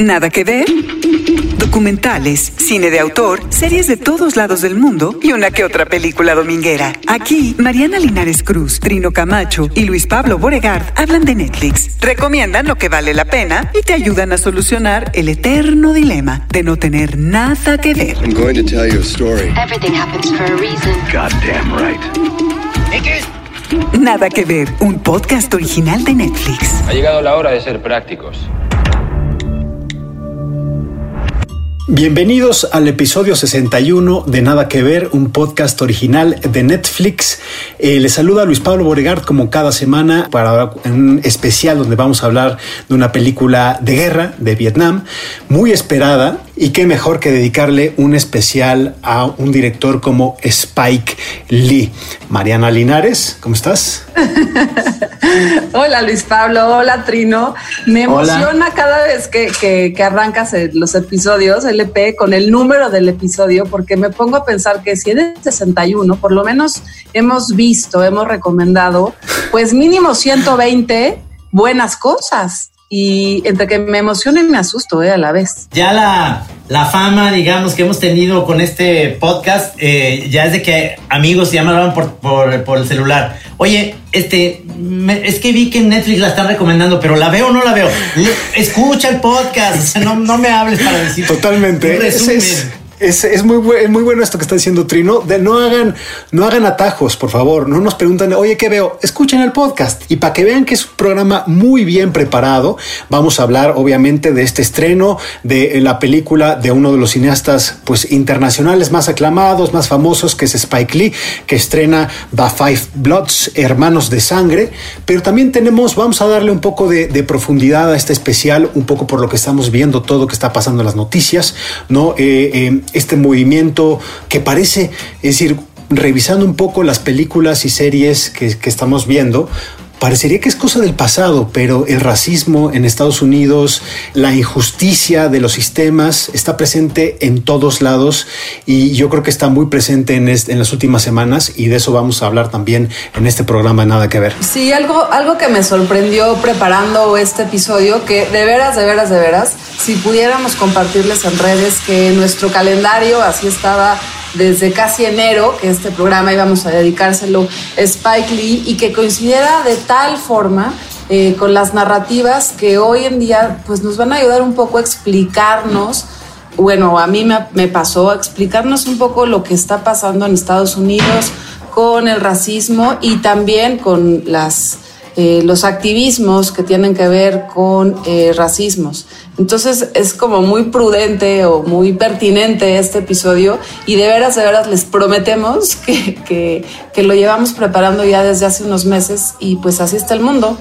Nada que ver. Documentales, cine de autor, series de todos lados del mundo y una que otra película dominguera. Aquí, Mariana Linares Cruz, Trino Camacho y Luis Pablo Boregard hablan de Netflix, recomiendan lo que vale la pena y te ayudan a solucionar el eterno dilema de no tener nada que ver. I'm going to tell you a story. Everything happens for a reason. Goddamn right. Nada que ver, un podcast original de Netflix. Ha llegado la hora de ser prácticos. Bienvenidos al episodio 61 de Nada que Ver, un podcast original de Netflix. Eh, les saluda Luis Pablo Boregard como cada semana para un especial donde vamos a hablar de una película de guerra de Vietnam, muy esperada y qué mejor que dedicarle un especial a un director como Spike Lee. Mariana Linares, ¿cómo estás? hola Luis Pablo, hola Trino. Me emociona cada vez que, que, que arrancas los episodios, LP, con el número del episodio, porque me pongo a pensar que si es de 61, por lo menos hemos visto, hemos recomendado, pues mínimo 120 buenas cosas y entre que me emociono y me asusto eh, a la vez. Ya la, la fama, digamos, que hemos tenido con este podcast, eh, ya es de que amigos ya me hablaban por, por, por el celular. Oye, este, es que vi que en Netflix la están recomendando, pero ¿la veo o no la veo? escucha el podcast, no, no me hables para decir. Totalmente. Es, es, es, muy, muy bueno esto que está diciendo Trino. De no hagan, no hagan atajos, por favor. No nos preguntan, oye, ¿qué veo? Escuchen el podcast. Y para que vean que es un programa muy bien preparado, vamos a hablar, obviamente, de este estreno de la película de uno de los cineastas pues, internacionales más aclamados, más famosos, que es Spike Lee, que estrena The Five Bloods, Hermanos de Sangre. Pero también tenemos, vamos a darle un poco de, de profundidad a este especial, un poco por lo que estamos viendo, todo que está pasando en las noticias, ¿no? Eh, eh, este movimiento que parece, es decir, revisando un poco las películas y series que, que estamos viendo, parecería que es cosa del pasado, pero el racismo en Estados Unidos, la injusticia de los sistemas está presente en todos lados y yo creo que está muy presente en, en, las últimas semanas y de eso vamos a hablar también en este programa Nada que ver. Sí, algo, algo que me sorprendió preparando este episodio, que de veras, de veras, de veras, si pudiéramos compartirles en redes que nuestro calendario así estaba desde casi enero, que este programa íbamos a dedicárselo a Spike Lee y que coincidiera de tal forma eh, con las narrativas que hoy en día pues nos van a ayudar un poco a explicarnos, bueno, a mí me, me pasó a explicarnos un poco lo que está pasando en Estados Unidos con el racismo y también con las eh, los activismos que tienen que ver con eh, racismos. Entonces es como muy prudente o muy pertinente este episodio y de veras, de veras les prometemos que, que, que lo llevamos preparando ya desde hace unos meses y pues así está el mundo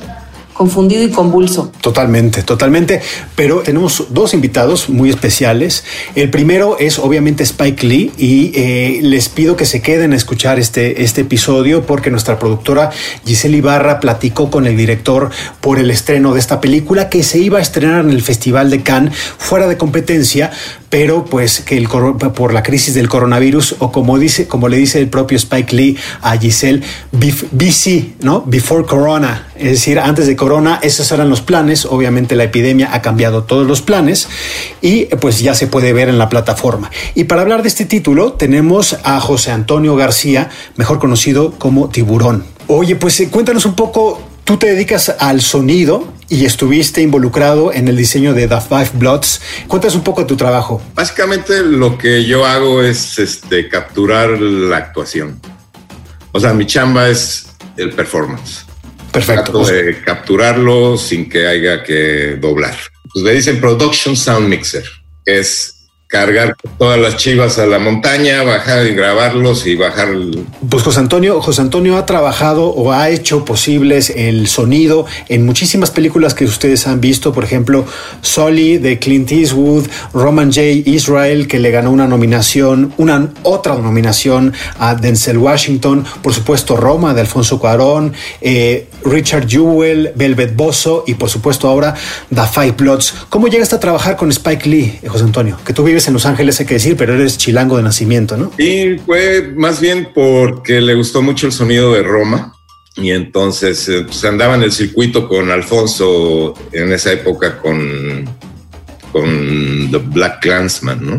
confundido y convulso. Totalmente, totalmente. Pero tenemos dos invitados muy especiales. El primero es obviamente Spike Lee y eh, les pido que se queden a escuchar este, este episodio porque nuestra productora Giselle Ibarra platicó con el director por el estreno de esta película que se iba a estrenar en el Festival de Cannes fuera de competencia, pero pues que el, por la crisis del coronavirus o como dice, como le dice el propio Spike Lee a Giselle, BC, ¿no? Before Corona, es decir, antes de Corona, esos eran los planes. Obviamente la epidemia ha cambiado todos los planes y pues ya se puede ver en la plataforma. Y para hablar de este título tenemos a José Antonio García, mejor conocido como Tiburón. Oye, pues cuéntanos un poco Tú te dedicas al sonido y estuviste involucrado en el diseño de The Five Bloods. Cuéntanos un poco de tu trabajo. Básicamente lo que yo hago es este, capturar la actuación. O sea, mi chamba es el performance. Perfecto. Trato de capturarlo sin que haya que doblar. Pues le dicen Production Sound Mixer, que es cargar todas las chivas a la montaña, bajar y grabarlos y bajar. Pues José Antonio, José Antonio ha trabajado o ha hecho posibles el sonido en muchísimas películas que ustedes han visto, por ejemplo, Sully de Clint Eastwood, Roman J. Israel que le ganó una nominación, una otra nominación a Denzel Washington, por supuesto Roma de Alfonso Cuarón, eh, Richard Jewell, Velvet Bozo y por supuesto ahora The Five Bloods. ¿Cómo llegaste a trabajar con Spike Lee, José Antonio? Que tú vives en Los Ángeles, hay que decir, pero eres chilango de nacimiento, ¿no? Sí, fue más bien porque le gustó mucho el sonido de Roma y entonces eh, pues andaba en el circuito con Alfonso en esa época con con The Black Clansman, ¿no?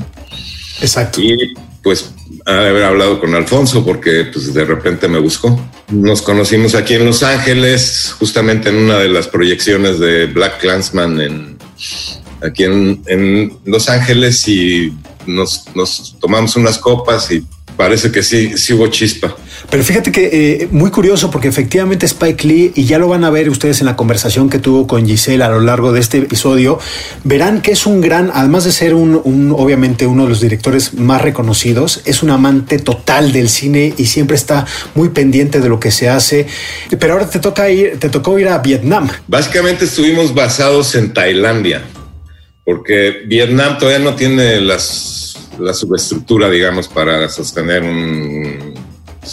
Exacto. Y pues haber hablado con Alfonso porque pues de repente me buscó. Nos conocimos aquí en Los Ángeles, justamente en una de las proyecciones de Black Clansman en, aquí en, en Los Ángeles y nos, nos tomamos unas copas y parece que sí, sí hubo chispa. Pero fíjate que eh, muy curioso porque efectivamente Spike Lee, y ya lo van a ver ustedes en la conversación que tuvo con Giselle a lo largo de este episodio, verán que es un gran, además de ser un, un, obviamente uno de los directores más reconocidos, es un amante total del cine y siempre está muy pendiente de lo que se hace. Pero ahora te toca ir, te tocó ir a Vietnam. Básicamente estuvimos basados en Tailandia, porque Vietnam todavía no tiene las la subestructura, digamos, para sostener un,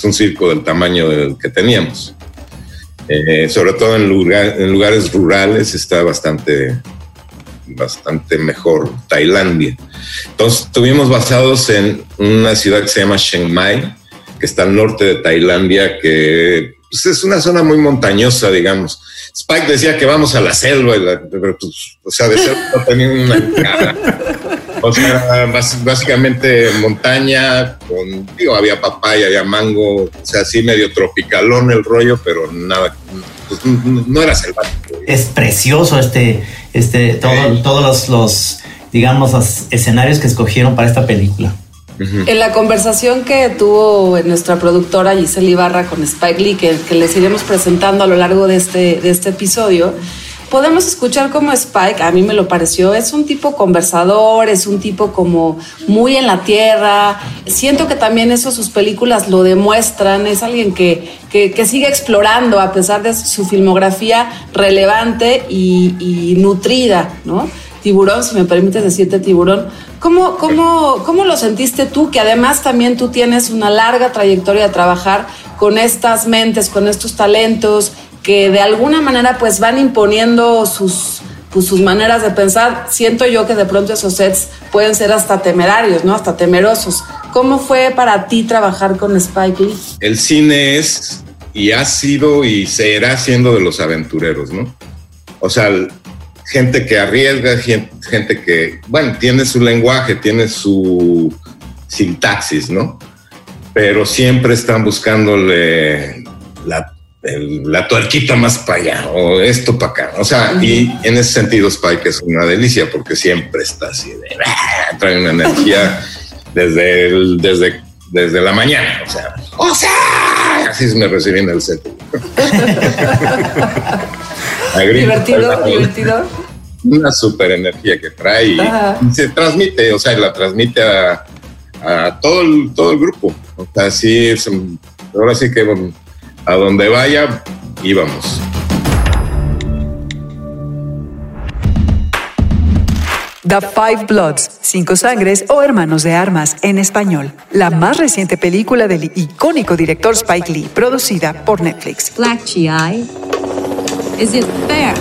un circo del tamaño del que teníamos. Eh, sobre todo en, lugar, en, lugares rurales está bastante, bastante mejor Tailandia. Entonces estuvimos basados en una ciudad que se llama Chiang Mai, que está al norte de Tailandia, que pues, es una zona muy montañosa, digamos. Spike decía que vamos a la selva, la, pues, o sea, de selva no tenía una cara. O sea, básicamente montaña, con, digo, había papaya, había mango, o sea, así medio tropicalón el rollo, pero nada, pues, no era selvático. Es precioso este, este, todo, todos los, los, digamos, los escenarios que escogieron para esta película. Uh -huh. En la conversación que tuvo nuestra productora Giselle Ibarra con Spike Lee, que, que les iremos presentando a lo largo de este, de este episodio, podemos escuchar cómo Spike, a mí me lo pareció, es un tipo conversador, es un tipo como muy en la tierra. Siento que también eso sus películas lo demuestran, es alguien que, que, que sigue explorando a pesar de su filmografía relevante y, y nutrida, ¿no? Tiburón, si me permites decirte tiburón, ¿cómo, cómo, ¿cómo lo sentiste tú? Que además también tú tienes una larga trayectoria de trabajar con estas mentes, con estos talentos, que de alguna manera pues van imponiendo sus, pues, sus maneras de pensar. Siento yo que de pronto esos sets pueden ser hasta temerarios, ¿no? Hasta temerosos. ¿Cómo fue para ti trabajar con Spike Lee? El cine es y ha sido y será siendo de los aventureros, ¿no? O sea, gente que arriesga, gente que, bueno, tiene su lenguaje, tiene su sintaxis, ¿no? Pero siempre están buscándole la el, la tuerquita más para allá o esto para acá. O sea, uh -huh. y en ese sentido Spike es una delicia porque siempre está así de ¡ah! trae una energía desde, el, desde, desde la mañana. O sea, o sea, así me recibí en el set. divertido, divertido. Una super energía que trae y, y se transmite, o sea, la transmite a, a todo, el, todo el grupo. O sea, sí, es, ahora sí que a donde vaya, íbamos. The Five Bloods, Cinco Sangres o Hermanos de Armas en español. La más reciente película del icónico director Spike Lee, producida por Netflix. Black GI, is it fair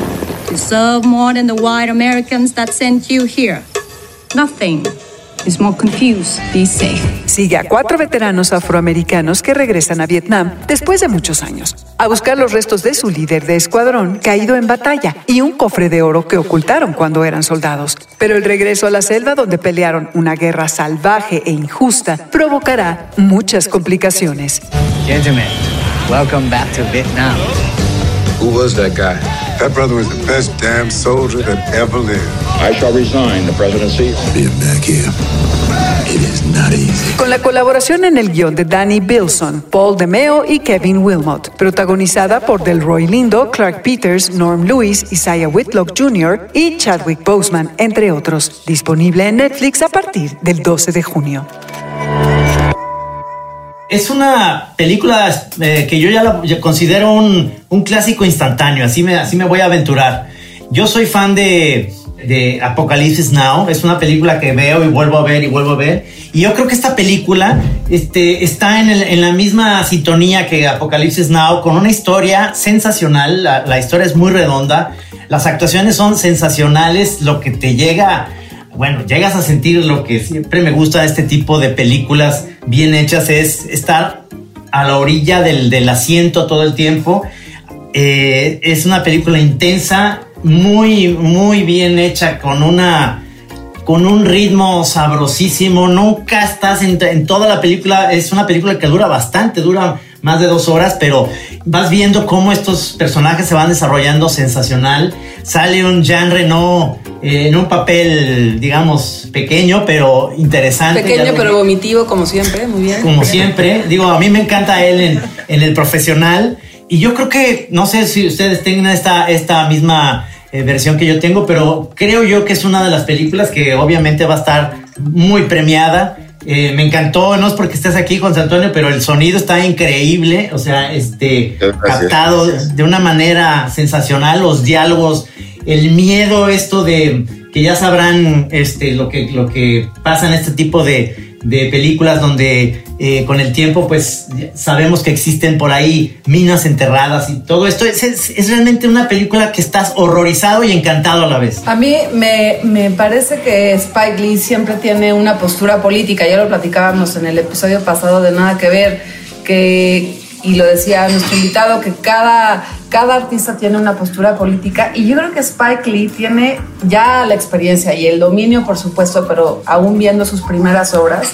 to serve more than the white Americans that sent you here? Nothing is more confused. Be safe. Sigue a cuatro veteranos afroamericanos que regresan a Vietnam después de muchos años a buscar los restos de su líder de escuadrón caído en batalla y un cofre de oro que ocultaron cuando eran soldados. Pero el regreso a la selva donde pelearon una guerra salvaje e injusta provocará muchas complicaciones. Gentlemen, welcome back to Vietnam. Who was that guy? That brother was the best damn soldier that ever lived. I shall resign the presidency. Being back here, it is not easy. Con la colaboración en el guion de Danny Bilson, Paul DeMeo y Kevin Wilmot, protagonizada por Delroy Lindo, Clark Peters, Norm Lewis, Isaiah Whitlock Jr. y Chadwick Boseman, entre otros. Disponible en Netflix a partir del 12 de junio. Es una película eh, que yo ya la considero un, un, clásico instantáneo, así me, así me voy a aventurar. Yo soy fan de, de Apocalipsis Now, es una película que veo y vuelvo a ver y vuelvo a ver. Y yo creo que esta película este, está en, en la misma sintonía que Apocalipsis Now, con una historia sensacional, la, la historia es muy redonda, las actuaciones son sensacionales, lo que te llega bueno, llegas a sentir lo que siempre me gusta de este tipo de películas bien hechas es estar a la orilla del, asiento todo el tiempo. Eh, es una película intensa, muy, muy bien hecha, con una, con un ritmo sabrosísimo. Nunca estás en, en, toda la película. Es una película que dura bastante, dura más de dos horas, pero vas viendo cómo estos personajes se van desarrollando sensacional. Sale un Jean Reno eh, en un papel, digamos, pequeño, pero interesante. Pequeño, pero vomitivo, como siempre, muy bien. Como siempre. Digo, a mí me encanta él en, en el profesional. Y yo creo que, no sé si ustedes tengan esta, esta misma eh, versión que yo tengo, pero creo yo que es una de las películas que obviamente va a estar muy premiada. Eh, me encantó, no es porque estés aquí, José Antonio, pero el sonido está increíble, o sea, este, captado de una manera sensacional, los diálogos, el miedo, esto de que ya sabrán este, lo, que, lo que pasa en este tipo de, de películas donde eh, con el tiempo pues sabemos que existen por ahí minas enterradas y todo esto. Es, es, realmente una película que estás horrorizado y encantado a la vez. A mí me, me, parece que Spike Lee siempre tiene una postura política, ya lo platicábamos en el episodio pasado de Nada que ver, que, y lo decía nuestro invitado, que cada, cada artista tiene una postura política y yo creo que Spike Lee tiene ya la experiencia y el dominio, por supuesto, pero aún viendo sus primeras obras,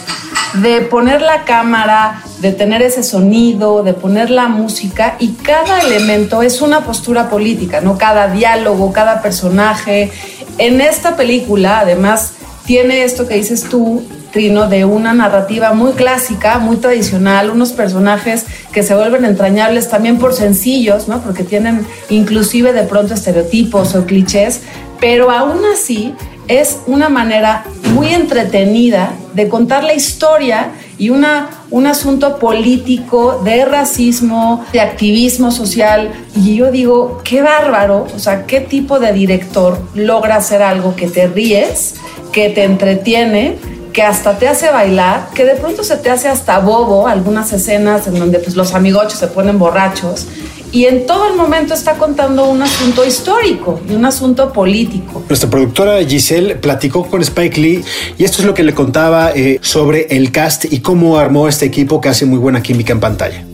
de poner la cámara, de tener ese sonido, de poner la música y cada elemento es una postura política, ¿no? Cada diálogo, cada personaje. En esta película, además, tiene esto que dices tú, De una narrativa muy clásica, muy tradicional, unos personajes que se vuelven entrañables también por sencillos, ¿no? Porque tienen inclusive de pronto estereotipos o clichés, pero aún así es una manera muy entretenida de contar la historia y una, un asunto político de racismo, de activismo social. Y yo digo, qué bárbaro, o sea, qué tipo de director logra hacer algo que te ríes, que te entretiene, que hasta te hace bailar, que de pronto se te hace hasta bobo algunas escenas en donde pues, los amigochos se ponen borrachos y en todo el momento está contando un asunto histórico y un asunto político. Nuestra productora Giselle platicó con Spike Lee y esto es lo que le contaba eh, sobre el cast y cómo armó este equipo que hace muy buena química en pantalla.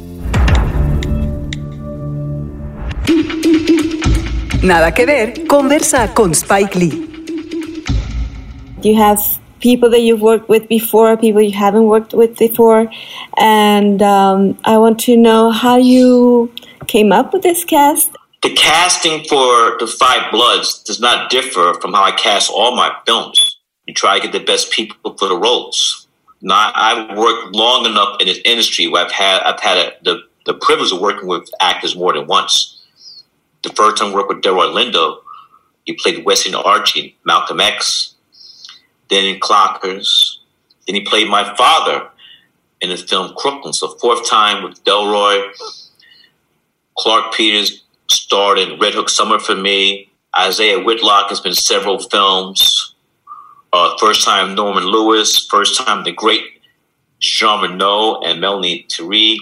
Nada que ver, conversa con Spike Lee. You have people that you've worked with before, people you haven't worked with before, and um, I want to know how you came up with this cast? The casting for The Five Bloods does not differ from how I cast all my films. You try to get the best people for the roles. Now, I've worked long enough in this industry where I've had I've had a, the the privilege of working with actors more than once. The first time I worked with Delroy Lindo, he played Wesley Archie, Malcolm X. Then in Clockers, then he played my father in the film Crooklyn. So fourth time with Delroy Clark Peters starred in Red Hook Summer for me. Isaiah Whitlock has been several films. Uh, first time Norman Lewis. First time the great Jean Renault and Melanie Thierry.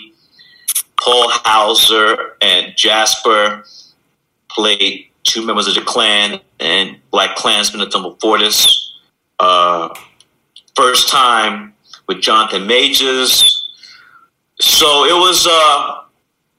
Paul Hauser and Jasper played two members of the Klan and Black Klansmen at Tumble Fortis. Uh, first time with Jonathan Majors. So it was uh,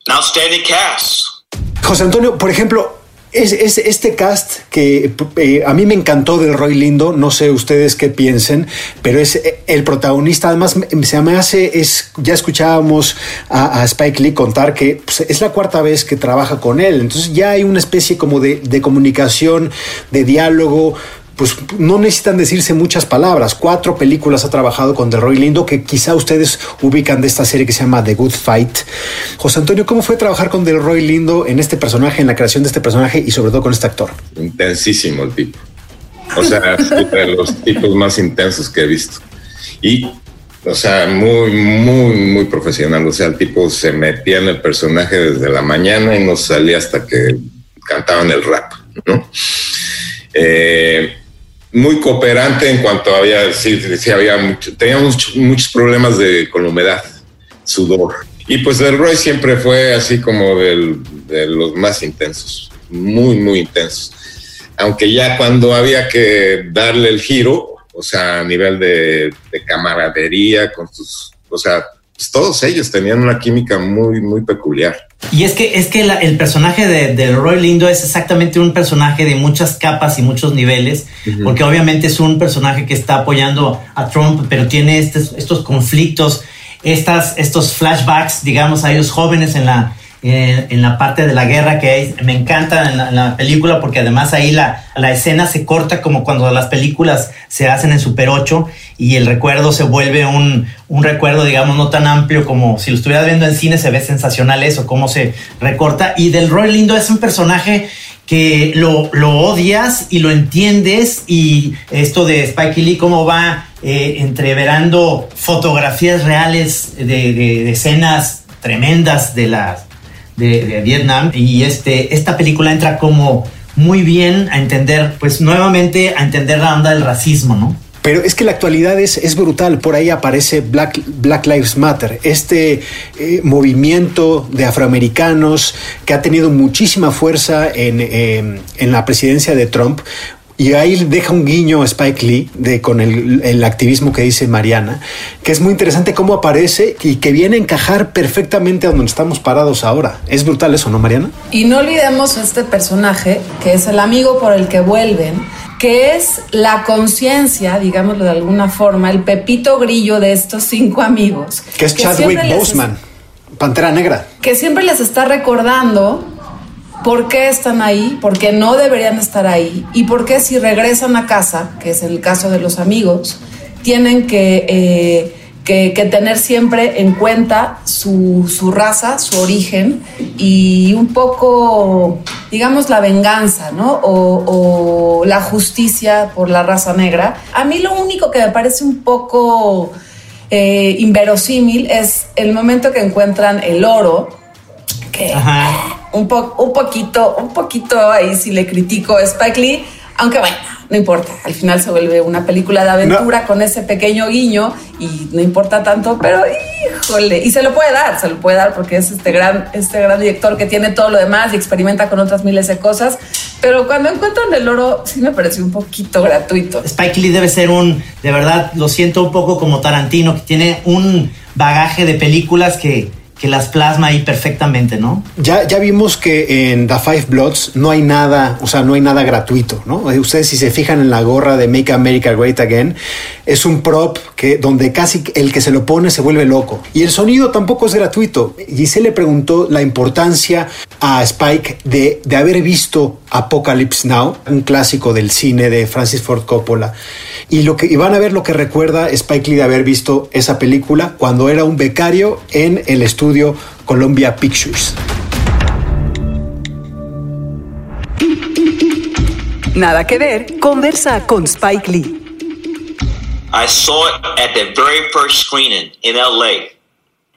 Outstanding cast. José Antonio, por ejemplo, es, es, este cast que eh, a mí me encantó del Roy Lindo, no sé ustedes qué piensen, pero es eh, el protagonista, además se me hace, es, ya escuchábamos a, Spike Lee contar que pues, es la cuarta vez que trabaja con él, entonces ya hay una especie como de comunicación, de diálogo, pues no necesitan decirse muchas palabras. Cuatro películas ha trabajado con Delroy Lindo, que quizá ustedes ubican de esta serie que se llama The Good Fight. José Antonio, ¿cómo fue trabajar con Delroy Lindo en este personaje, en la creación de este personaje y sobre todo con este actor? Intensísimo el tipo. O sea, de los tipos más intensos que he visto. Y, o sea, muy, muy, muy profesional. O sea, el tipo se metía en el personaje desde la mañana y no salía hasta que cantaban el rap, ¿no? Eh, muy cooperante en cuanto había, sí, había mucho, muchos problemas de, con la humedad, sudor. Y pues el Roy siempre fue así como de los más intensos, muy, muy intensos. Aunque ya cuando había que darle el giro, o sea, a nivel de, de camaradería, con sus, o sea, pues, todos ellos tenían una química muy, muy peculiar. Y es que, es que el personaje de, Roy Lindo es exactamente un personaje de muchas capas y muchos niveles, porque obviamente es un personaje que está apoyando a Trump, pero tiene estos, estos conflictos, estas, estos flashbacks, digamos, a ellos jóvenes en la, en la parte de la guerra que me encanta en la, película porque además ahí la, la, escena se corta como cuando las películas se hacen en Super 8 y el recuerdo se vuelve un, un recuerdo digamos no tan amplio como si lo estuvieras viendo en cine se ve sensacional eso, cómo se recorta. Y del Roy Lindo es un personaje que lo, lo odias y lo entiendes y esto de Spike Lee cómo va eh, entreverando fotografías reales de, de escenas tremendas de las de, Vietnam y este, esta película entra como muy bien a entender, pues nuevamente a entender la onda del racismo, ¿no? Pero es que la actualidad es, es brutal. Por ahí aparece Black, Black Lives Matter, este eh, movimiento de afroamericanos que ha tenido muchísima fuerza en, eh, en la presidencia de Trump. Y ahí deja un guiño a Spike Lee de, con el, activismo que dice Mariana, que es muy interesante cómo aparece y que viene a encajar perfectamente a donde estamos parados ahora. Es brutal eso, ¿no, Mariana? Y no olvidemos este personaje, que es el amigo por el que vuelven, que es la conciencia, digámoslo de alguna forma, el pepito grillo de estos cinco amigos. Que es Chadwick Boseman, Pantera Negra. Que siempre les está recordando por qué están ahí, por qué no deberían estar ahí y por qué si regresan a casa, que es el caso de los amigos, tienen que, eh, que, tener siempre en cuenta su, raza, su origen y un poco, digamos, la venganza, ¿no? O, la justicia por la raza negra. A mí lo único que me parece un poco eh, inverosímil es el momento que encuentran el oro, que un, un poquito, un poquito ahí si le critico a Spike Lee, aunque bueno, no importa, al final se vuelve una película de aventura con ese pequeño guiño y no importa tanto, pero híjole, y se lo puede dar, se lo puede dar porque es este gran, este gran director que tiene todo lo demás y experimenta con otras miles de cosas, pero cuando encuentran el oro sí me pareció un poquito gratuito. Spike Lee debe ser un, de verdad, lo siento un poco como Tarantino, que tiene un bagaje de películas que que las plasma ahí perfectamente, ¿no? Ya, ya vimos que en The Five Bloods no hay nada, o sea, no hay nada gratuito, ¿no? Ustedes si se fijan en la gorra de Make America Great Again, es un prop que donde casi el que se lo pone se vuelve loco. Y el sonido tampoco es gratuito. se le preguntó la importancia a Spike de, de haber visto Apocalypse Now, un clásico del cine de Francis Ford Coppola. Y, lo que, y van a ver lo que recuerda Spike Lee de haber visto esa película cuando era un becario en el estudio Columbia Pictures. Nada que ver, conversa con Spike Lee. I saw it at the very first screening in LA.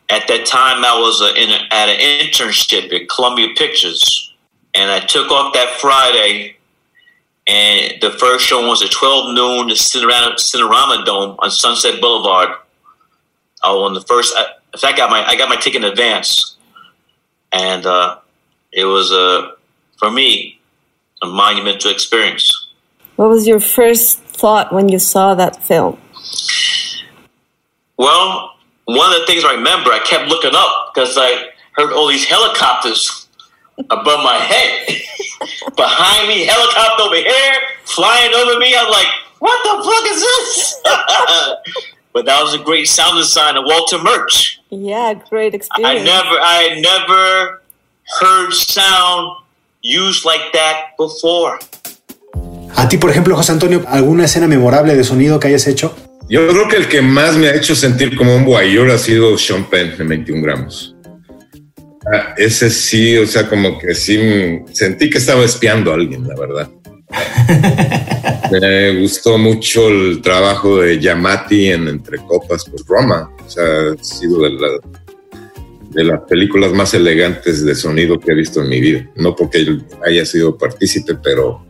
At that time, I was in a, at an internship at Columbia Pictures, and I took off that Friday and the first show was at 12 noon, the Cinerama, Cinerama Dome on Sunset Boulevard. Oh, on the first, in fact, I got my I got my ticket in advance, and uh, it was uh, for me a monumental experience. What was your first thought when you saw that film? Well, one of the things I remember, I kept looking up because I heard all these helicopters above my head. Behind me, helicopter over here, flying over me. I'm like, what the fuck is this? but that was a great sound design of Walter Murch. Yeah, great experience. I never, I never heard sound used like that before. A ti, por ejemplo, José Antonio, ¿alguna escena memorable de sonido que hayas hecho? Yo creo que el que más me ha hecho sentir como un guayor ha sido Sean Penn en 21 gramos. Ah, ese sí, o sea, como que sí sentí que estaba espiando a alguien, la verdad. Me gustó mucho el trabajo de Yamati en Entre Copas por Roma. O sea, ha sido de, de las películas más elegantes de sonido que he visto en mi vida. No porque haya sido partícipe, pero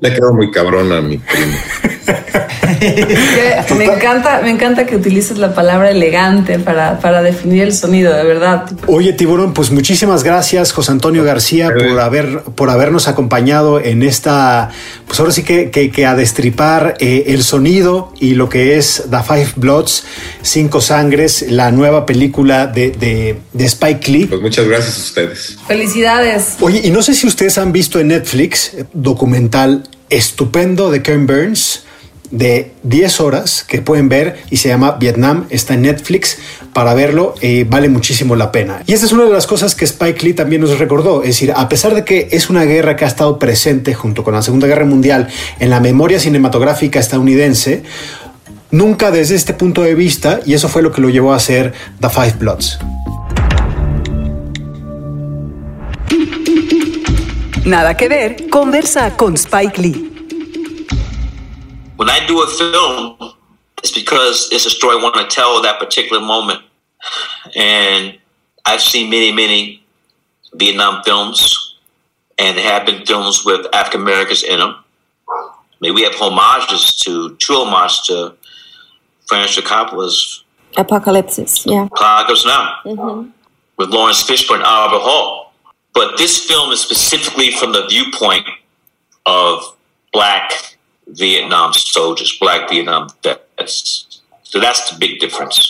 le quedó muy cabrón a mi primo. me encanta, me encanta que utilices la palabra elegante para, para definir el sonido, de verdad. Oye, Tiburón, pues muchísimas gracias, José Antonio García, por haber, por habernos acompañado en esta, pues ahora sí que, que, a destripar eh, el sonido y lo que es The Five Bloods, Cinco Sangres, la nueva película de, de, de Spike Lee. Pues muchas gracias a ustedes. Felicidades. Oye, y no sé si ustedes han visto en Netflix eh, documental estupendo de Ken Burns de 10 horas que pueden ver y se llama Vietnam, está en Netflix para verlo, eh, vale muchísimo la pena. Y esta es una de las cosas que Spike Lee también nos recordó, es decir, a pesar de que es una guerra que ha estado presente junto con la Segunda Guerra Mundial en la memoria cinematográfica estadounidense, nunca desde este punto de vista, y eso fue lo que lo llevó a hacer The Five Bloods. Nada que ver, conversa con Spike Lee. When I do a film, it's because it's a story I want to tell that particular moment. And I've seen many, many Vietnam films, and there have been films with African Americans in them. Maybe we have homages to, two homages to Francis Coppola's Apocalypse, yeah. Apocalypse Now, mm-hmm. with Lawrence Fishburne and Albert Hall. But this film is specifically from the viewpoint of black Vietnam soldiers, black Vietnam vets. So that's the big difference.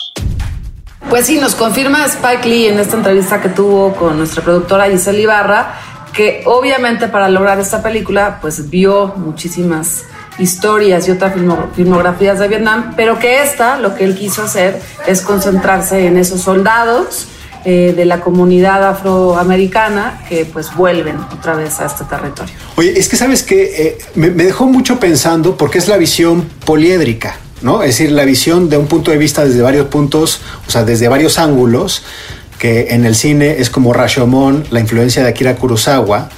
Pues sí, nos confirma Spike Lee en esta entrevista que tuvo con nuestra productora Giselle Ibarra, que obviamente para lograr esta película, pues vio muchísimas historias y otras filmografías de Vietnam, pero que esta, lo que él quiso hacer es concentrarse en esos soldados eh, de la comunidad afroamericana que pues vuelven otra vez a este territorio. Oye, es que sabes que eh, me, dejó mucho pensando porque es la visión poliédrica. ¿no? Es decir, la visión de un punto de vista desde varios puntos, o sea, desde varios ángulos, que en el cine es como Rashomon, la influencia de Akira Kurosawa,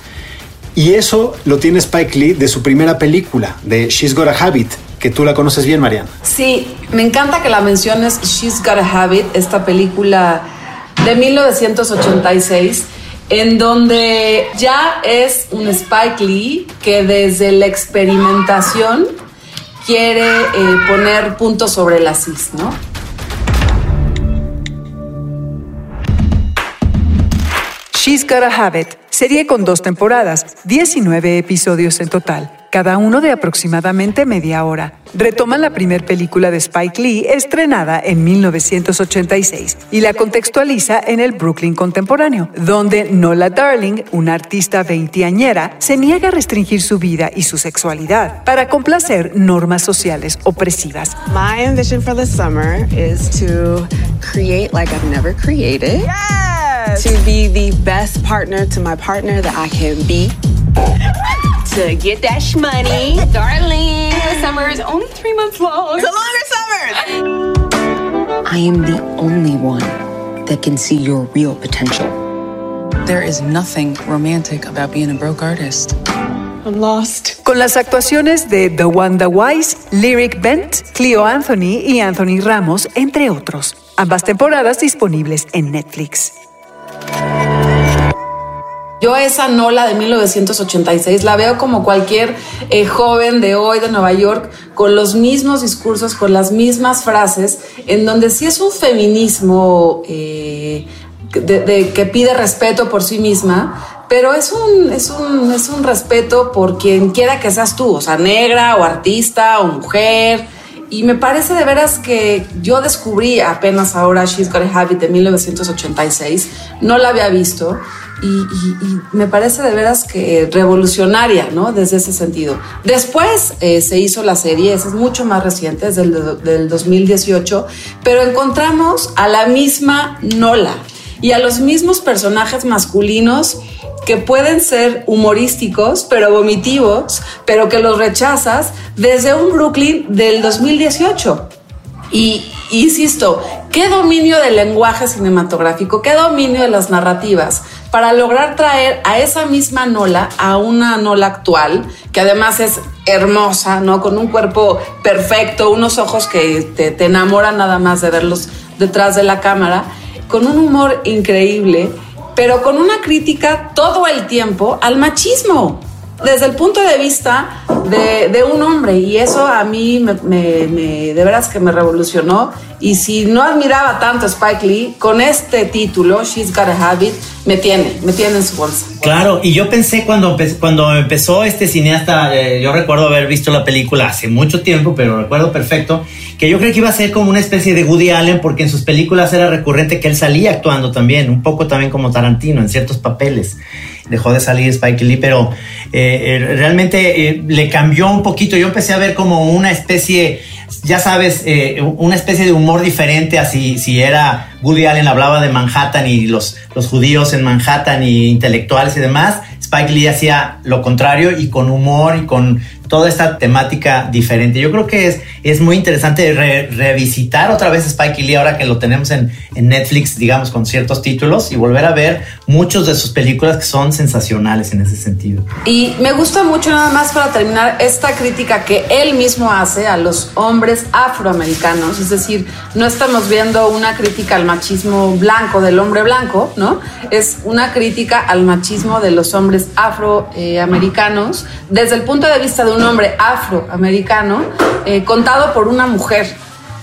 y eso lo tiene Spike Lee de su primera película, de She's Got a Habit, que tú la conoces bien, Mariana. Sí, me encanta que la menciones She's Got a Habit, esta película de 1986 en donde ya es un Spike Lee que desde la experimentación quiere eh, poner puntos sobre las cis, ¿no? She's Got a Habit, serie con dos temporadas, 19 episodios en total cada uno de aproximadamente media hora. Retoma la primer película de Spike Lee estrenada en 1986 y la contextualiza en el Brooklyn contemporáneo, donde Nola Darling, una artista veintiañera, se niega a restringir su vida y su sexualidad para complacer normas sociales opresivas. My ambition for the summer is to create like I've never created. Yes! To be the best partner to my partner that I can be. to get that money. Darling, the summer is only three months long. It's a longer summer. I am the only one that can see your real potential. There is nothing romantic about being a broke artist. I'm lost. Con las actuaciones de The Wanda Wise, Lyric Bent, Cleo Anthony y Anthony Ramos, entre otros. Ambas temporadas disponibles en Netflix. Yo esa Nola de 1986 la veo como cualquier eh, joven de hoy de Nueva York, con los mismos discursos, con las mismas frases, en donde sí es un feminismo eh, de, que pide respeto por sí misma, pero es un, es, un, es un respeto por quien quiera que seas tú, o sea, negra o artista o mujer. Y me parece de veras que yo descubrí apenas ahora She's Got a Habit de 1986, no la había visto y, me parece de veras que revolucionaria, ¿no? Desde ese sentido. Después eh, se hizo la serie, esa es mucho más reciente, es del, del 2018, pero encontramos a la misma Nola y a los mismos personajes masculinos que pueden ser humorísticos, pero vomitivos, pero que los rechazas desde un Brooklyn del 2018. Y insisto, qué dominio del lenguaje cinematográfico, qué dominio de las narrativas para lograr traer a esa misma Nola a una Nola actual, que además es hermosa, ¿no? Con un cuerpo perfecto, unos ojos que te, te enamoran nada más de verlos detrás de la cámara, con un humor increíble, pero con una crítica todo el tiempo al machismo. desde el punto de vista de, de un hombre y eso a mí me, me, me, de veras que me revolucionó y si no admiraba tanto a Spike Lee con este título She's Got a Habit me tiene me tiene en su bolsa claro y yo pensé cuando cuando empezó este cineasta eh, yo recuerdo haber visto la película hace mucho tiempo pero recuerdo perfecto que yo creo que iba a ser como una especie de Woody Allen porque en sus películas era recurrente que él salía actuando también un poco también como Tarantino en ciertos papeles dejó de salir Spike Lee, pero eh, eh, realmente eh, le cambió un poquito. Yo empecé a ver como una especie, ya sabes, una especie de humor diferente a si, si era Woody Allen hablaba de Manhattan y los, los judíos en Manhattan y intelectuales y demás. Spike Lee hacía lo contrario y con humor y con toda esta temática diferente. Yo creo que es, es muy interesante re, revisitar otra vez Spike Lee ahora que lo tenemos en, en, Netflix, digamos, con ciertos títulos y volver a ver muchos de sus películas que son sensacionales en ese sentido. Y me gusta mucho nada más para terminar esta crítica que él mismo hace a los hombres afroamericanos, es decir, no estamos viendo una crítica al machismo blanco del hombre blanco, ¿no? Es una crítica al machismo de los hombres afroamericanos eh, desde el punto de vista de un hombre afroamericano eh, contado por una mujer.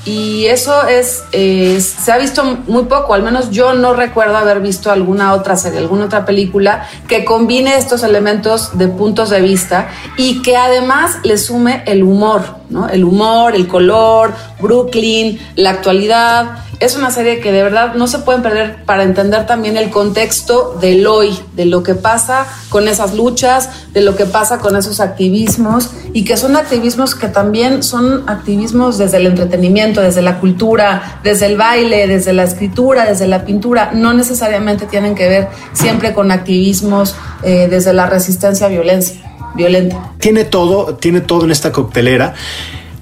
Y eso es, se ha visto muy poco, al menos yo no recuerdo haber visto alguna otra serie, alguna otra película que combine estos elementos de puntos de vista y que además le sume el humor, ¿no? El humor, el color, Brooklyn, la actualidad. Es una serie que de verdad no se pueden perder para entender también el contexto del hoy, de lo que pasa con esas luchas, de lo que pasa con esos activismos y que son activismos que también son activismos desde el entretenimiento, desde la cultura, desde el baile, desde la escritura, desde la pintura. No necesariamente tienen que ver siempre con activismos eh, desde la resistencia a violencia, violenta. Tiene todo, tiene todo en esta coctelera.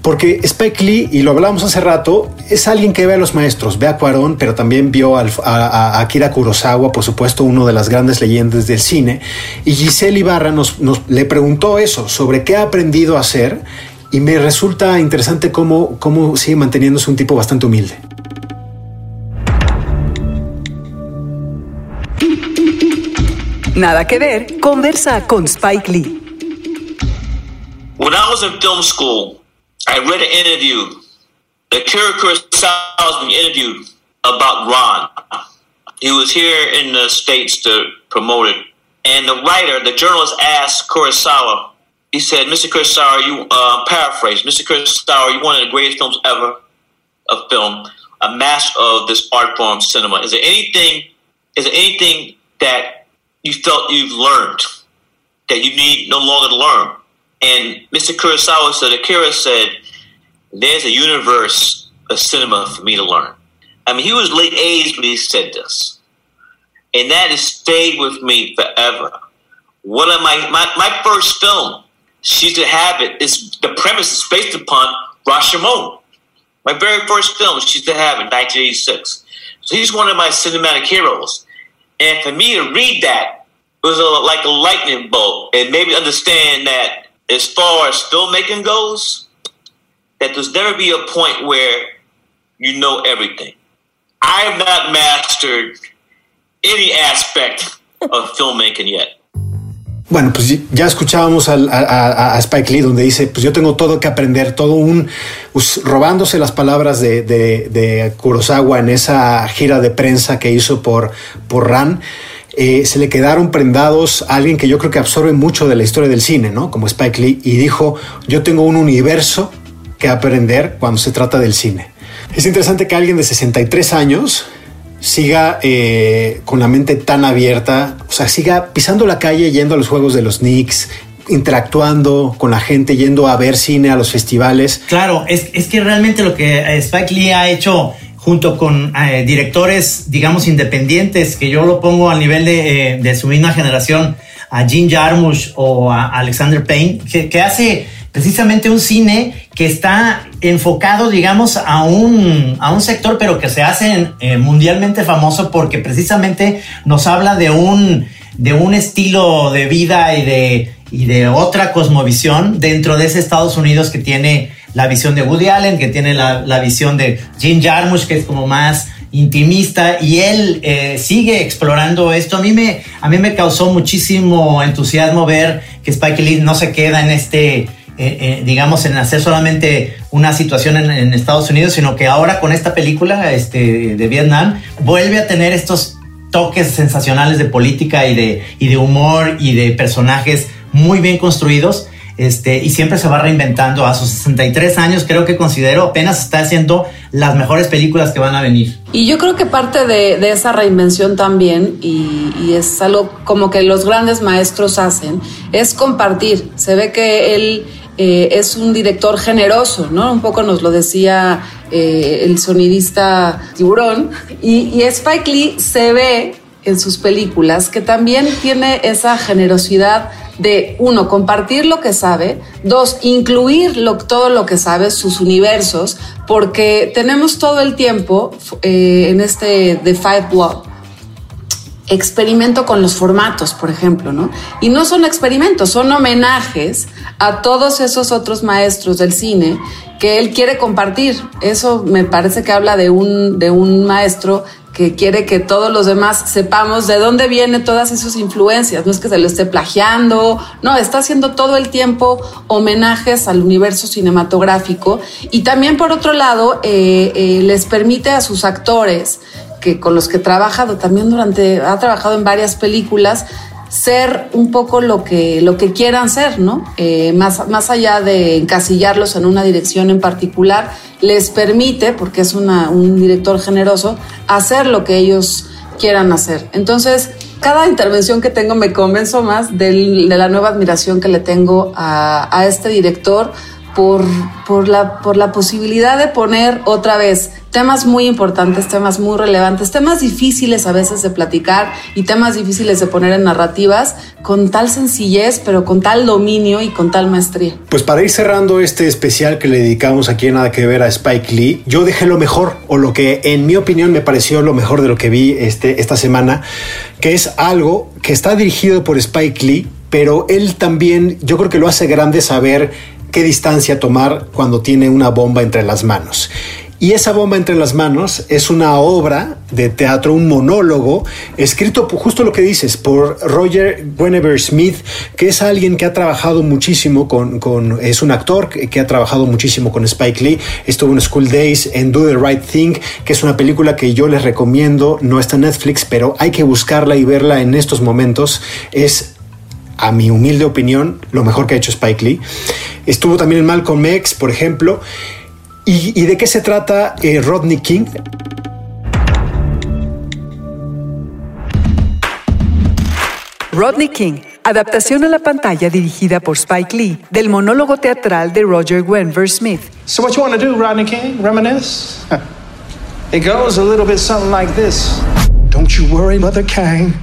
Porque Spike Lee, y lo hablábamos hace rato, es alguien que ve a los maestros, ve a Cuarón, pero también vio a, a, a Akira Kurosawa, por supuesto, uno de las grandes leyendas del cine. Y Giselle Ibarra nos, nos le preguntó eso, sobre qué ha aprendido a hacer, y me resulta interesante cómo, cómo sigue manteniéndose un tipo bastante humilde. Nada que ver, conversa con Spike Lee. When I was in film school, I read an interview. Kurosawa was being interviewed about Ron. He was here in the States to promote it. And the writer, the journalist asked Kurosawa, he said, Mr. Kurosawa, you, uh, paraphrase, Mr. Kurosawa, you're one of the greatest films ever a film, a master of this art form, cinema. Is there anything, is there anything that you felt you've learned that you need no longer to learn? And Mr. Kurosawa said, Akira said, there's a universe of cinema for me to learn. I mean, he was late age when he said this. And that has stayed with me forever. One of my, my, my first film, She's to Habit, is the premise is based upon Rashomon. My very first film, She's to Habit, It, 1986. So he's one of my cinematic heroes. And for me to read that was a, like a lightning bolt and maybe understand that as far as filmmaking goes, that there's never be a point where you know everything. I have not mastered any aspect of filmmaking yet. Bueno, pues ya escuchábamos a, Spike Lee donde dice, pues yo tengo todo que aprender, todo un, robándose las palabras de, Kurosawa en esa gira de prensa que hizo por, por RAN. Eh, se le quedaron prendados a alguien que yo creo que absorbe mucho de la historia del cine, ¿no? Como Spike Lee, y dijo, yo tengo un universo que aprender cuando se trata del cine. Es interesante que alguien de 63 años siga eh, con la mente tan abierta, o sea, siga pisando la calle, yendo a los juegos de los Knicks, interactuando con la gente, yendo a ver cine a los festivales. Claro, es, es que realmente lo que Spike Lee ha hecho junto con eh, directores, digamos, independientes, que yo lo pongo al nivel de, eh, de su misma generación, a Jim Jarmusch o a Alexander Payne, que, que hace precisamente un cine que está enfocado, digamos, a un, a un sector, pero que se hace eh, mundialmente famoso porque precisamente nos habla de un, de un estilo de vida y de, y de otra cosmovisión dentro de ese Estados Unidos que tiene la visión de Woody Allen, que tiene la, la visión de Jim Jarmusch, que es como más intimista y él eh, sigue explorando esto. A mí, me, a mí me causó muchísimo entusiasmo ver que Spike Lee no se queda en este eh, eh, digamos, en hacer solamente una situación en, Estados Unidos, sino que ahora con esta película este, de Vietnam vuelve a tener estos toques sensacionales de política y de, y de humor y de personajes muy bien construidos. Este, y siempre se va reinventando. A sus 63 años, creo que considero apenas está haciendo las mejores películas que van a venir. Y yo creo que parte de, esa reinvención también, y, es algo como que los grandes maestros hacen, es compartir. Se ve que él eh, es un director generoso, ¿no? Un poco nos lo decía eh, el sonidista Tiburón. Y, y Spike Lee se ve en sus películas que también tiene esa generosidad de, uno, compartir lo que sabe, dos, incluir todo lo que sabe, sus universos, porque tenemos todo el tiempo eh, en este The Five Blood experimento con los formatos, por ejemplo, ¿no? Y no son experimentos, son homenajes a todos esos otros maestros del cine que él quiere compartir. Eso me parece que habla de un, de un maestro que quiere que todos los demás sepamos de dónde vienen todas esas influencias. No es que se lo esté plagiando, no, está haciendo todo el tiempo homenajes al universo cinematográfico y también por otro lado eh, eh, les permite a sus actores que con los que he trabajado también durante, ha trabajado en varias películas, ser un poco lo que, lo que quieran ser, ¿no? Eh, más, más allá de encasillarlos en una dirección en particular, les permite, porque es un director generoso, hacer lo que ellos quieran hacer. Entonces, cada intervención que tengo me convenzo más de la nueva admiración que le tengo a, a este director por, por, la, por la posibilidad de poner otra vez temas muy importantes, temas muy relevantes, temas difíciles a veces de platicar y temas difíciles de poner en narrativas con tal sencillez, pero con tal dominio y con tal maestría. Pues para ir cerrando este especial que le dedicamos aquí en Nada que ver a Spike Lee, yo dejé lo mejor o lo que en mi opinión me pareció lo mejor de lo que vi este, esta semana, que es algo que está dirigido por Spike Lee, pero él también yo creo que lo hace grande saber qué distancia tomar cuando tiene una bomba entre las manos. Y esa bomba entre las manos es una obra de teatro, un monólogo, escrito justo lo que dices, por Roger Guenevere Smith, que es alguien que ha trabajado muchísimo con, con, es un actor que, ha trabajado muchísimo con Spike Lee, estuvo en School Days, en Do the Right Thing, que es una película que yo les recomiendo, no está en Netflix, pero hay que buscarla y verla en estos momentos. Es a mi humilde opinión, lo mejor que ha hecho Spike Lee. Estuvo también en Malcolm X, por ejemplo. ¿Y, de qué se trata eh, Rodney King? Rodney King, adaptación a la pantalla dirigida por Spike Lee del monólogo teatral de Roger Wenver Smith. So what you want to do, Rodney King? Reminisce? It goes a little bit something like this. Don't you worry, Mother King.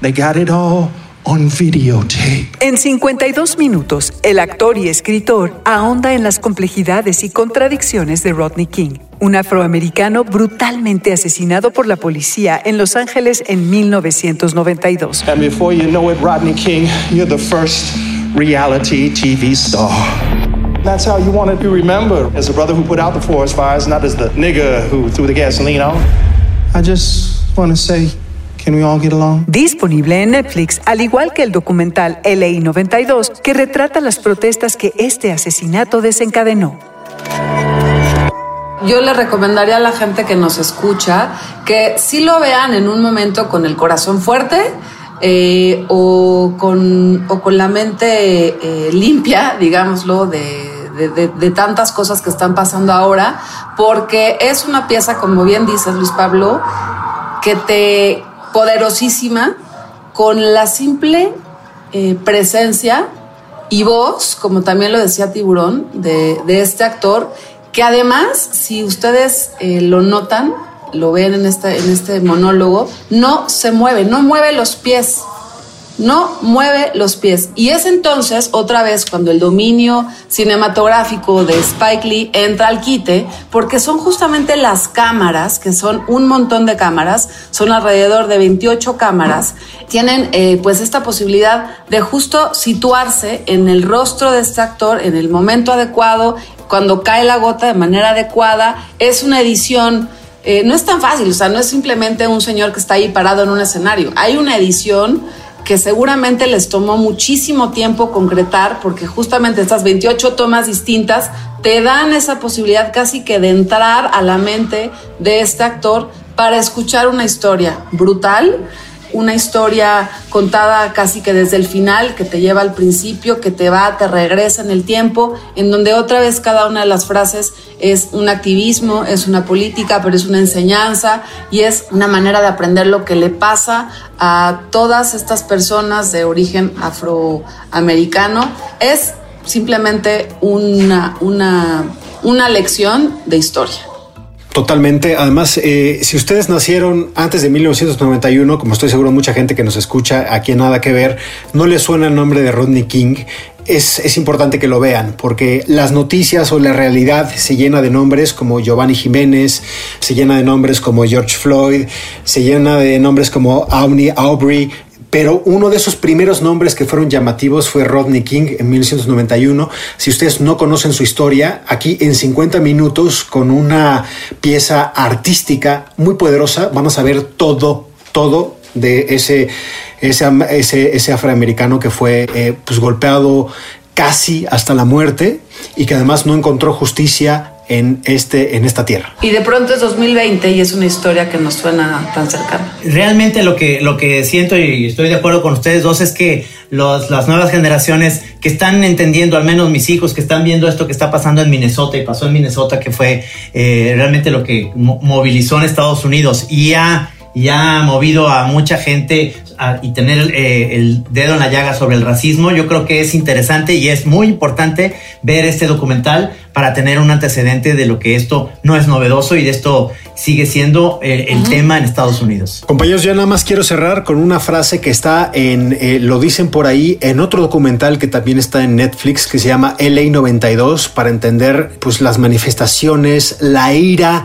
They got it all on videotape. En 52 minutos, el actor y escritor ahonda en las complejidades y contradicciones de Rodney King, un afroamericano brutalmente asesinado por la policía en Los Ángeles en 1992. And before you know it, Rodney King, you're the first reality TV star. That's how you want to be remembered as a brother who put out the forest fires, not as the nigger who threw the gasoline on. I just want to say Disponible en Netflix, al igual que el documental LA 92, que retrata las protestas que este asesinato desencadenó. Yo le recomendaría a la gente que nos escucha que sí lo vean en un momento con el corazón fuerte, eh, o, con, con, la mente eh, limpia, digámoslo, de, de, tantas cosas que están pasando ahora, porque es una pieza, como bien dices Luis Pablo, que te, poderosísima con la simple eh, presencia y voz, como también lo decía Tiburón, de, este actor, que además, si ustedes eh, lo notan, lo ven en en este monólogo, no se mueve, no mueve los pies no mueve los pies. Y es entonces otra vez cuando el dominio cinematográfico de Spike Lee entra al quite, porque son justamente las cámaras, que son un montón de cámaras, son alrededor de 28 cámaras, tienen eh, pues esta posibilidad de justo situarse en el rostro de este actor en el momento adecuado, cuando cae la gota de manera adecuada. Es una edición eh, no es tan fácil, o sea, no es simplemente un señor que está ahí parado en un escenario. Hay una edición que seguramente les tomó muchísimo tiempo concretar, porque justamente estas 28 tomas distintas te dan esa posibilidad casi que de entrar a la mente de este actor para escuchar una historia brutal una historia contada casi que desde el final, que te lleva al principio, que te va, te regresa en el tiempo, en donde otra vez cada una de las frases es un activismo, es una política, pero es una enseñanza y es una manera de aprender lo que le pasa a todas estas personas de origen afroamericano. Es simplemente una, una, una lección de historia. Totalmente. Además, eh, si ustedes nacieron antes de 1991, como estoy seguro mucha gente que nos escucha aquí en Nada que Ver, no les suena el nombre de Rodney King. Es, es, importante que lo vean porque las noticias o la realidad se llena de nombres como Giovanni Jiménez, se llena de nombres como George Floyd, se llena de nombres como Auni Aubrey, pero uno de esos primeros nombres que fueron llamativos fue Rodney King en 1991. Si ustedes no conocen su historia, aquí en 50 minutos con una pieza artística muy poderosa van a saber todo, todo de ese, ese, ese, afroamericano que fue eh, pues golpeado casi hasta la muerte y que además no encontró justicia en, este, en esta tierra. Y de pronto es 2020 y es una historia que nos suena tan cercana. Realmente lo que, lo que siento y estoy de acuerdo con ustedes dos es que los, las nuevas generaciones que están entendiendo, al menos mis hijos, que están viendo esto que está pasando en Minnesota y pasó en Minnesota, que fue eh, realmente lo que movilizó en Estados Unidos y ha, y ha movido a mucha gente y tener eh, el dedo en la llaga sobre el racismo, yo creo que es interesante y es muy importante ver este documental para tener un antecedente de lo que esto no es novedoso y de esto sigue siendo el tema en Estados Unidos. Compañeros, yo nada más quiero cerrar con una frase que está en, eh, lo dicen por ahí, en otro documental que también está en Netflix que se llama LA 92 para entender pues las manifestaciones, la ira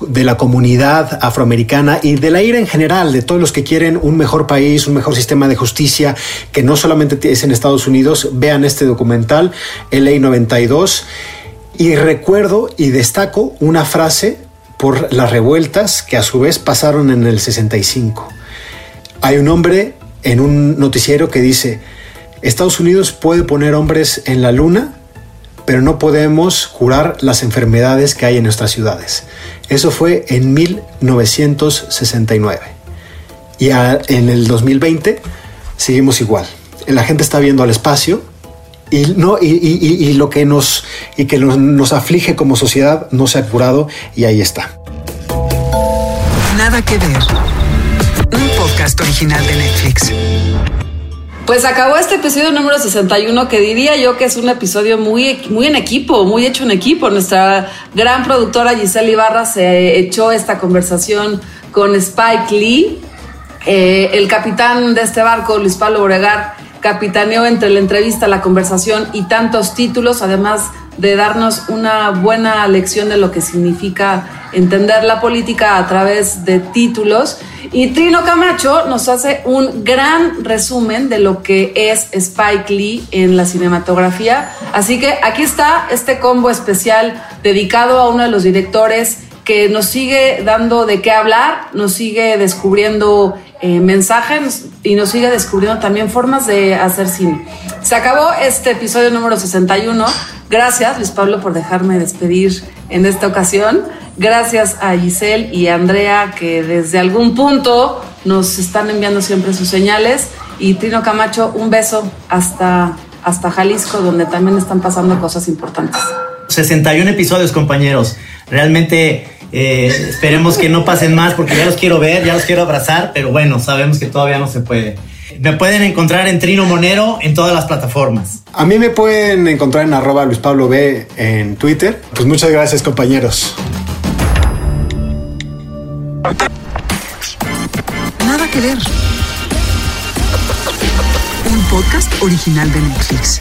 de la comunidad afroamericana y de la ira en general, de todos los que quieren un mejor país, un mejor sistema de justicia, que no solamente es en Estados Unidos, vean este documental, LA 92. Y recuerdo y destaco una frase por las revueltas que a su vez pasaron en el 65. Hay un hombre en un noticiero que dice, Estados Unidos puede poner hombres en la luna, pero no podemos curar las enfermedades que hay en nuestras ciudades. Eso fue en 1969. Y en el 2020 seguimos igual. La gente está viendo al espacio y, no, y, lo que, nos, y que nos, aflige como sociedad no se ha curado y ahí está. Nada que ver. Un podcast original de Netflix. Pues acabó este episodio número 61 que diría yo que es un episodio muy, muy en equipo, muy hecho en equipo. Nuestra gran productora Giselle Ibarra se echó esta conversación con Spike Lee. Eh, el capitán de este barco, Luis Pablo Boregar, capitaneó entre la entrevista, la conversación y tantos títulos, además de darnos una buena lección de lo que significa entender la política a través de títulos. Y Trino Camacho nos hace un gran resumen de lo que es Spike Lee en la cinematografía. Así que aquí está este combo especial dedicado a uno de los directores que nos sigue dando de qué hablar, nos sigue descubriendo eh, mensajes y nos sigue descubriendo también formas de hacer cine. Se acabó este episodio número 61. Gracias, Luis Pablo, por dejarme despedir en esta ocasión. Gracias a Giselle y a Andrea, que desde algún punto nos están enviando siempre sus señales. Y Trino Camacho, un beso hasta, hasta Jalisco, donde también están pasando cosas importantes. 61 episodios, compañeros. Realmente eh, esperemos que no pasen más porque ya los quiero ver, ya los quiero abrazar, pero bueno, sabemos que todavía no se puede. Me pueden encontrar en Trino Monero en todas las plataformas. A mí me pueden encontrar en arroba Luis Pablo B en Twitter. Pues muchas gracias compañeros. Nada que ver. Un podcast original de Netflix.